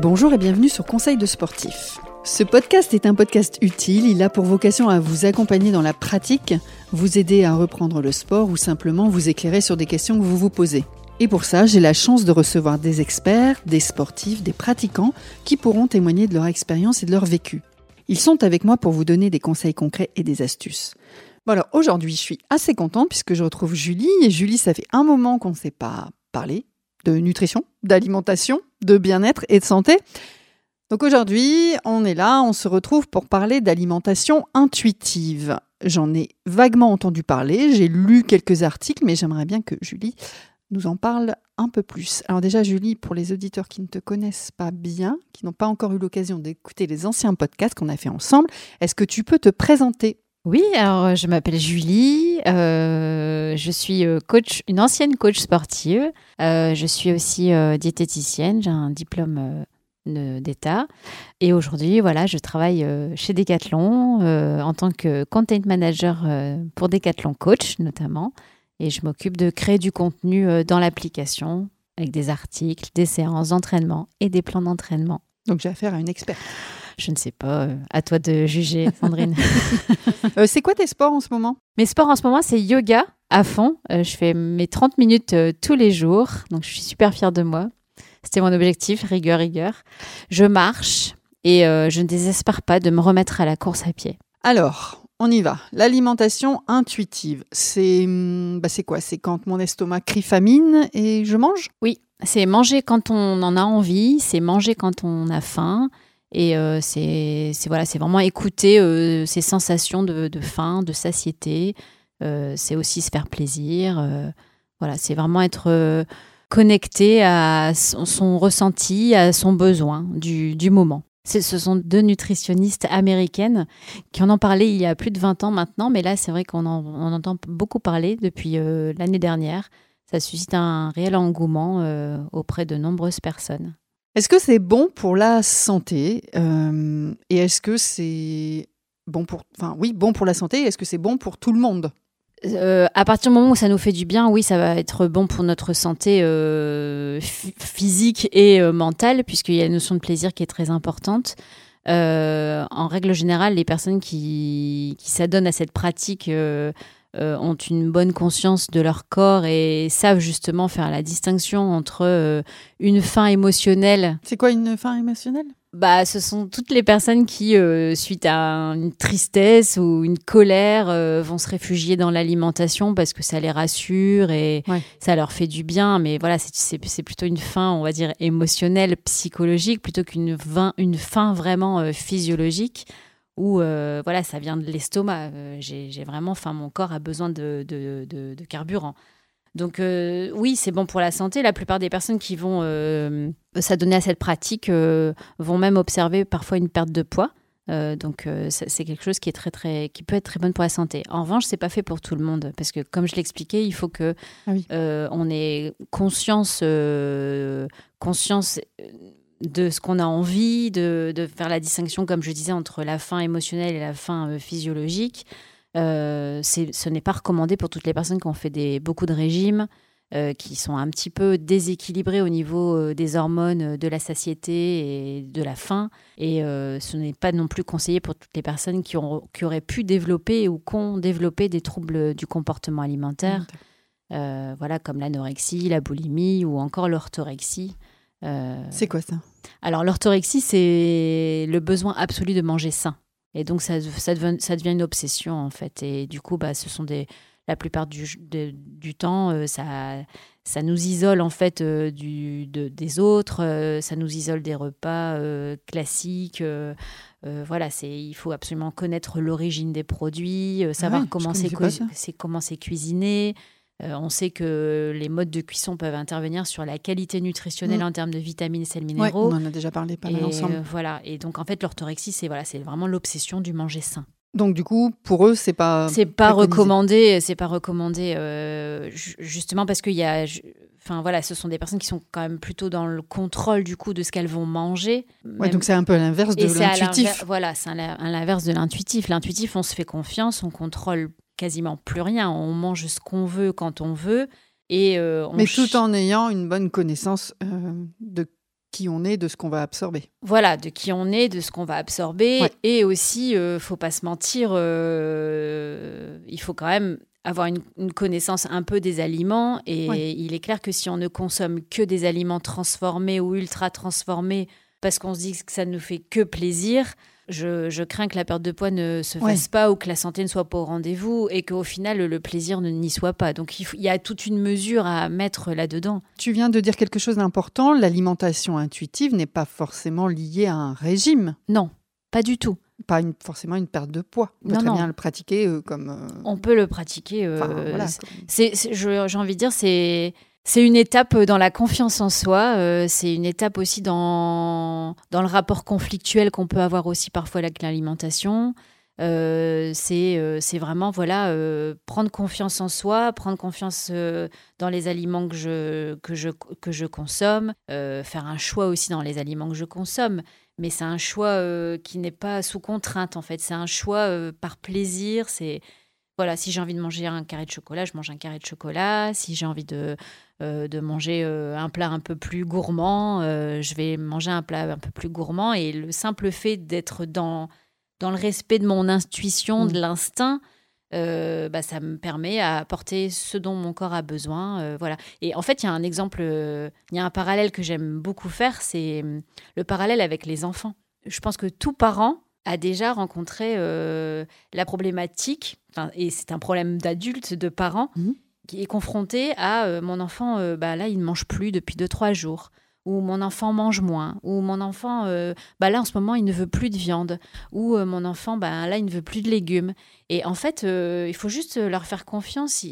Bonjour et bienvenue sur Conseil de sportif. Ce podcast est un podcast utile, il a pour vocation à vous accompagner dans la pratique, vous aider à reprendre le sport ou simplement vous éclairer sur des questions que vous vous posez. Et pour ça, j'ai la chance de recevoir des experts, des sportifs, des pratiquants qui pourront témoigner de leur expérience et de leur vécu. Ils sont avec moi pour vous donner des conseils concrets et des astuces. Bon alors aujourd'hui, je suis assez contente puisque je retrouve Julie et Julie, ça fait un moment qu'on ne s'est pas parlé de nutrition, d'alimentation, de bien-être et de santé. Donc aujourd'hui, on est là, on se retrouve pour parler d'alimentation intuitive. J'en ai vaguement entendu parler, j'ai lu quelques articles, mais j'aimerais bien que Julie nous en parle un peu plus. Alors déjà, Julie, pour les auditeurs qui ne te connaissent pas bien, qui n'ont pas encore eu l'occasion d'écouter les anciens podcasts qu'on a fait ensemble, est-ce que tu peux te présenter oui, alors je m'appelle Julie, euh, je suis euh, coach, une ancienne coach sportive. Euh, je suis aussi diététicienne, j'ai un diplôme d'État. Et aujourd'hui, voilà, je travaille chez Decathlon en tant que content manager pour Decathlon Coach notamment. Et je m'occupe de créer du contenu dans l'application avec des articles, des séances d'entraînement et des plans d'entraînement. Donc j'ai affaire à une experte. Je ne sais pas, euh, à toi de juger, Sandrine. Euh, c'est quoi tes sports en ce moment? Mes sports en ce moment, c'est yoga à fond. Euh, je fais mes 30 minutes tous les jours, donc je suis super fière de moi. C'était mon objectif, rigueur, rigueur. Je marche et je ne désespère pas de me remettre à la course à pied. Alors, on y va. L'alimentation intuitive, c'est hum, bah quoi? C'est quand mon estomac crie famine et je mange? Oui, c'est manger quand on en a envie, c'est manger quand on a faim, et euh, c'est voilà, vraiment écouter euh, ces sensations de, faim, de satiété. Euh, c'est aussi se faire plaisir. voilà, c'est vraiment être connecté à son, ressenti, à son besoin du, moment. Ce sont deux nutritionnistes américaines qui en ont parlé il y a plus de 20 ans maintenant, mais là, c'est vrai qu'on en, entend beaucoup parler depuis l'année dernière. Ça suscite un réel engouement auprès de nombreuses personnes. Est-ce que c'est bon pour la santé euh, Et est-ce que c'est bon pour, enfin oui, bon pour la santé Est-ce que c'est bon pour tout le monde? Euh, à partir du moment où ça nous fait du bien, oui, ça va être bon pour notre santé euh, physique et mentale, puisqu'il y a une notion de plaisir qui est très importante. en règle générale, les personnes qui, s'adonnent à cette pratique ont une bonne conscience de leur corps et savent justement faire la distinction entre euh, une faim émotionnelle. C'est quoi une faim émotionnelle? Bah, ce sont toutes les personnes qui, euh, suite à une tristesse ou une colère, vont se réfugier dans l'alimentation parce que ça les rassure et ça leur fait du bien. Mais voilà, c'est plutôt une faim, on va dire, émotionnelle, psychologique, plutôt qu'une une faim vraiment physiologique où euh, voilà, ça vient de l'estomac. Euh, j'ai vraiment, enfin, mon corps a besoin de, de, carburant. Donc euh, oui, c'est bon pour la santé. La plupart des personnes qui vont s'adonner à cette pratique vont même observer parfois une perte de poids. donc c'est quelque chose qui est très très qui peut être très bonne pour la santé. En revanche, c'est pas fait pour tout le monde parce que comme je l'expliquais, il faut que ah on ait conscience conscience de ce qu'on a envie, de, faire la distinction, comme je disais, entre la faim émotionnelle et la faim euh, physiologique. Euh, ce n'est pas recommandé pour toutes les personnes qui ont fait des, beaucoup de régimes, euh, qui sont un petit peu déséquilibrés au niveau des hormones, de la satiété et de la faim. Et ce n'est pas non plus conseillé pour toutes les personnes qui, ont, qui auraient pu développer ou qui ont développé des troubles du comportement alimentaire, voilà, comme l'anorexie, la boulimie ou encore l'orthorexie. Euh, c'est quoi ça? Alors l'orthorexie, c'est le besoin absolu de manger sain. Et donc ça, ça, devient, ça devient une obsession en fait. Et du coup, bah, ce sont des, la plupart du, du temps, euh, ça, ça nous isole en fait euh, du, des autres, ça nous isole des repas classiques. voilà, c'est il faut absolument connaître l'origine des produits, savoir comment c'est comment c'est cuisiné. Euh, on sait que les modes de cuisson peuvent intervenir sur la qualité nutritionnelle mm. en termes de vitamines et sels minéraux. on en a déjà parlé pas mal ensemble. Euh, voilà. Et donc en fait, l'orthorexie, c'est voilà, c'est vraiment l'obsession du manger sain. Donc du coup, pour eux, c'est pas c'est pas recommandé, c'est pas recommandé euh, justement parce qu'il y a, enfin voilà, ce sont des personnes qui sont quand même plutôt dans le contrôle du coup de ce qu'elles vont manger. Ouais, donc c'est un peu l'inverse de l'intuitif. Voilà, c'est l'inverse de l'intuitif. L'intuitif, on se fait confiance, on contrôle quasiment plus rien. On mange ce qu'on veut quand on veut. Et euh, Mais tout en ayant une bonne connaissance euh, de qui on est, de ce qu'on va absorber. Voilà, de qui on est, de ce qu'on va absorber. Et aussi, euh, faut pas se mentir, euh, il faut quand même avoir une, connaissance un peu des aliments. Et il est clair que si on ne consomme que des aliments transformés ou ultra transformés, parce qu'on se dit que ça ne nous fait que plaisir, je, crains que la perte de poids ne se fasse pas ou que la santé ne soit pas au rendez-vous et qu'au final le plaisir ne n'y soit pas. Donc il, y a toute une mesure à mettre là-dedans. Tu viens de dire quelque chose d'important, l'alimentation intuitive n'est pas forcément liée à un régime. Non, pas du tout. Pas forcément une perte de poids. On peut très bien le pratiquer euh, comme... Euh, On peut le pratiquer. Euh, j'ai envie de dire, c'est c'est une étape dans la confiance en soi, euh, c'est une étape aussi dans, dans le rapport conflictuel qu'on peut avoir aussi parfois avec l'alimentation. Euh, euh, c'est vraiment voilà prendre confiance en soi, prendre confiance dans les aliments que je, que je, que je consomme, faire un choix aussi dans les aliments que je consomme. Mais c'est un choix qui n'est pas sous contrainte en fait, c'est un choix par plaisir, c'est voilà, si j'ai envie de manger un carré de chocolat, je mange un carré de chocolat. Si j'ai envie de, euh, de manger euh, un plat un peu plus gourmand, euh, je vais manger un plat un peu plus gourmand. Et le simple fait d'être dans, dans le respect de mon intuition, de mmh. l'instinct, bah, ça me permet à apporter ce dont mon corps a besoin. voilà. Et en fait, il y a un exemple, il y a un parallèle que j'aime beaucoup faire, c'est le parallèle avec les enfants. Je pense que tout parent a déjà rencontré euh, la problématique, et c'est un problème d'adulte, de parents, mhm. qui est confronté à euh, mon enfant, euh, bah, là, il ne mange plus depuis 2-3 jours ou mon enfant mange moins, ou mon enfant, bah là en ce moment il ne veut plus de viande, ou mon enfant, bah là il ne veut plus de légumes. Et en fait, il faut juste leur faire confiance.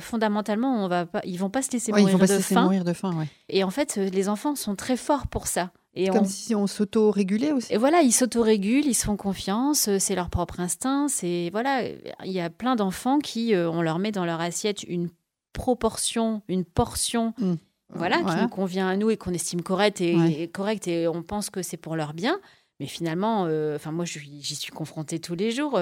fondamentalement, on va pas, ils vont pas se laisser, mourir, de faim. mourir de faim. Et en fait, les enfants sont très forts pour ça. Comme si on s'auto-régulait aussi. Et voilà, ils s'auto-régulent, ils se font confiance, euh, c'est leur propre instinct. C'est voilà, il y a plein d'enfants qui, euh, on leur met dans leur assiette une proportion, une portion, mmh. voilà, qui nous convient à nous et qu'on estime correcte et, correcte et on pense que c'est pour leur bien. Mais finalement, euh, enfin moi, j'y suis confrontée tous les jours.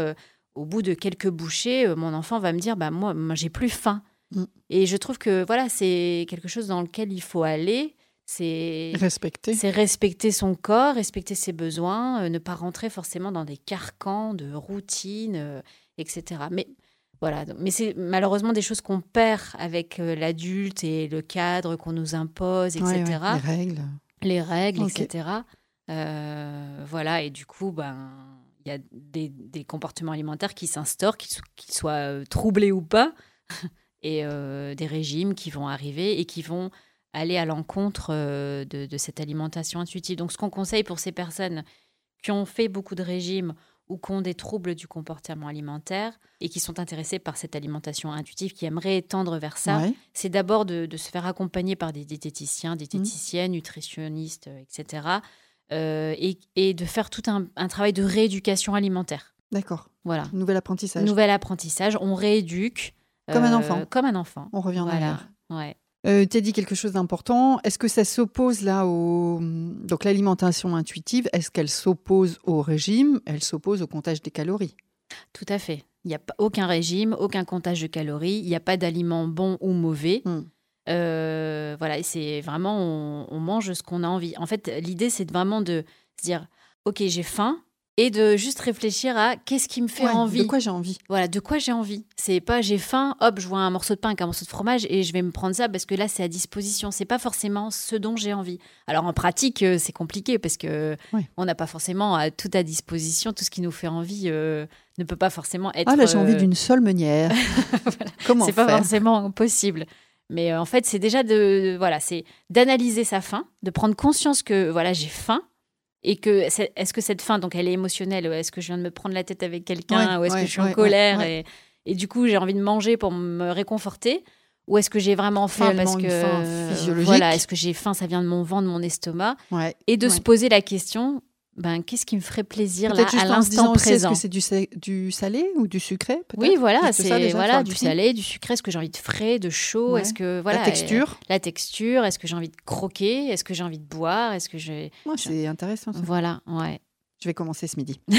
au bout de quelques bouchées, mon enfant va me dire, bah moi, moi j'ai plus faim. Mmh. Et je trouve que voilà, c'est quelque chose dans lequel il faut aller c'est respecter. C'est respecter son corps, respecter ses besoins, euh, ne pas rentrer forcément dans des carcans de routine, euh, etc. Mais voilà, mais c'est malheureusement des choses qu'on perd avec euh, l'adulte et le cadre qu'on nous impose, etc. les règles. Les règles, etc. voilà, et du coup, ben il y a des, des, comportements alimentaires qui s'instaurent, qu'ils soient troublés ou pas, et des régimes qui vont arriver et qui vont aller à l'encontre euh, de, cette alimentation intuitive. Donc, ce qu'on conseille pour ces personnes qui ont fait beaucoup de régimes ou qui ont des troubles du comportement alimentaire et qui sont intéressés par cette alimentation intuitive, qui aimeraient tendre vers ça, c'est d'abord de, se faire accompagner par des diététiciens, diététiciennes, mmh. nutritionnistes, etc. Euh, et, de faire tout un, travail de rééducation alimentaire. D'accord. Voilà. Nouvel apprentissage. Nouvel apprentissage. On rééduque. Comme un enfant. Euh, comme un enfant. On revient en voilà. Ouais. Euh, tu as dit quelque chose d'important. Est-ce que ça s'oppose là au. Donc l'alimentation intuitive, est-ce qu'elle s'oppose au régime? Elle s'oppose au comptage des calories Tout à fait. Il n'y a pas aucun régime, aucun comptage de calories, il n'y a pas d'aliments bons ou mauvais. Hmm. Euh, voilà, c'est vraiment, on, on, mange ce qu'on a envie. En fait, l'idée, c'est vraiment de se dire, OK, j'ai faim, et de juste réfléchir à qu'est-ce qui me fait envie. De quoi j'ai envie. Voilà, de quoi j'ai envie. C'est pas j'ai faim, hop, je vois un morceau de pain avec un morceau de fromage et je vais me prendre ça parce que là c'est à disposition. C'est pas forcément ce dont j'ai envie. Alors en pratique, euh, c'est compliqué parce que on n'a pas forcément tout à disposition. Tout ce qui nous fait envie euh, ne peut pas forcément être. Ah là, j'ai envie euh, d'une seule meunière. Comment C'est pas forcément possible. Mais en fait, c'est déjà de voilà, c'est d'analyser sa faim, de prendre conscience que voilà, j'ai faim et que est-ce que cette faim donc elle est émotionnelle est-ce que je viens de me prendre la tête avec quelqu'un ou est-ce que je suis en colère et, et, du coup j'ai envie de manger pour me réconforter ou est-ce que j'ai vraiment faim parce que voilà est-ce que j'ai faim ça vient de mon ventre de mon estomac? Et de se poser la question ben, qu'est-ce qui me ferait plaisir là, à l'instant présent Est-ce que c'est du, du, salé ou du sucré Oui, voilà, c'est voilà, du salé, du sucré. Est-ce que j'ai envie de frais, de chaud? Est-ce que voilà la texture? euh, La texture? Est-ce que j'ai envie de croquer? Est-ce que j'ai envie de boire? Est-ce que j'ai C'est intéressant. Ça. Voilà, ouais. Je vais commencer ce midi.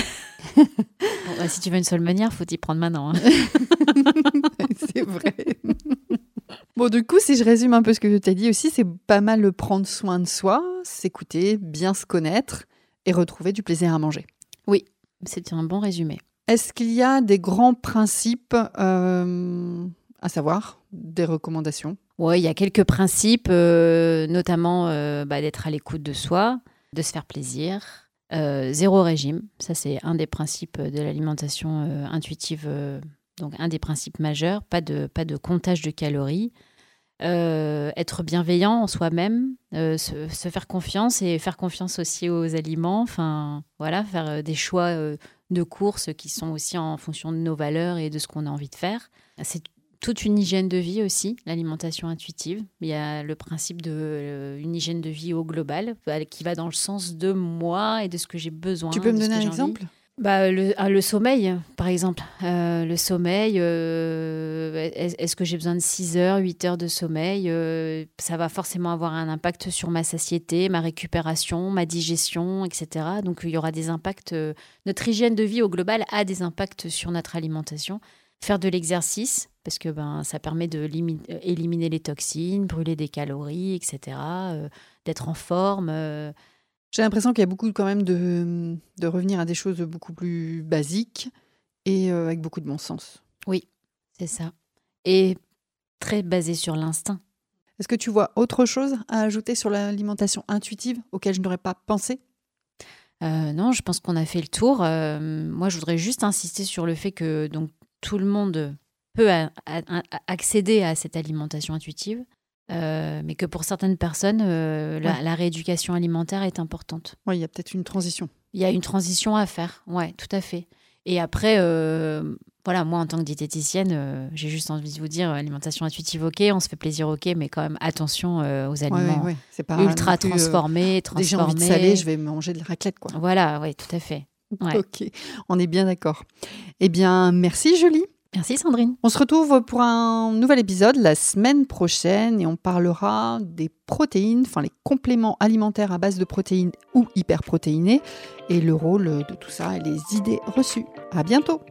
Bah, si tu veux une seule manière, faut y prendre maintenant. Hein. c'est vrai. Bon, du coup, si je résume un peu ce que tu as dit aussi, c'est pas mal de prendre soin de soi, s'écouter, bien se connaître et retrouver du plaisir à manger. Oui, c'est un bon résumé. Est-ce qu'il y a des grands principes euh, à savoir, des recommandations? Oui, il y a quelques principes, euh, notamment euh, bah, d'être à l'écoute de soi, de se faire plaisir, zéro régime. Ça, c'est un des principes de l'alimentation intuitive donc un des principes majeurs, pas de, pas de comptage de calories. Euh, être bienveillant en soi-même, euh, se, faire confiance et faire confiance aussi aux aliments. Enfin, voilà, faire euh, des choix de courses qui sont aussi en fonction de nos valeurs et de ce qu'on a envie de faire. C'est toute une hygiène de vie aussi, l'alimentation intuitive. Il y a le principe de une hygiène de vie au global qui va dans le sens de moi et de ce que j'ai besoin. Tu peux me donner un exemple? Bah, le, ah, le, sommeil, par exemple. Euh, le sommeil, euh, est-ce que j'ai besoin de 6 heures, 8 heures de sommeil euh, Ça va forcément avoir un impact sur ma satiété, ma récupération, ma digestion, etc. Donc il y aura des impacts. notre hygiène de vie au global a des impacts sur notre alimentation. Faire de l'exercice, parce que ben, ça permet d'éliminer les toxines, brûler des calories, etc. D'être en forme. J'ai l'impression qu'il y a beaucoup quand même de, de, revenir à des choses beaucoup plus basiques et euh, avec beaucoup de bon sens. Oui, c'est ça. Et très basé sur l'instinct. Est-ce que tu vois autre chose à ajouter sur l'alimentation intuitive auquel je n'aurais pas pensé? Euh, Non, je pense qu'on a fait le tour. Euh, moi, je voudrais juste insister sur le fait que donc, tout le monde peut accéder à cette alimentation intuitive. Euh, mais que pour certaines personnes, euh, la, rééducation alimentaire est importante. Oui, il y a peut-être une transition. Il y a une transition à faire, oui, tout à fait. Et après, euh, voilà, moi en tant que diététicienne, j'ai juste envie de vous dire, alimentation intuitive, ok, on se fait plaisir, ok, mais quand même attention aux aliments ultra transformés, transformés. Déjà envie de salé, je vais manger de la raclette, quoi. Voilà, oui, tout à fait. Ok, on est bien d'accord. Eh bien, merci Julie. Merci Sandrine. On se retrouve pour un nouvel épisode la semaine prochaine et on parlera des protéines, enfin les compléments alimentaires à base de protéines ou hyperprotéinés et le rôle de tout ça et les idées reçues. À bientôt.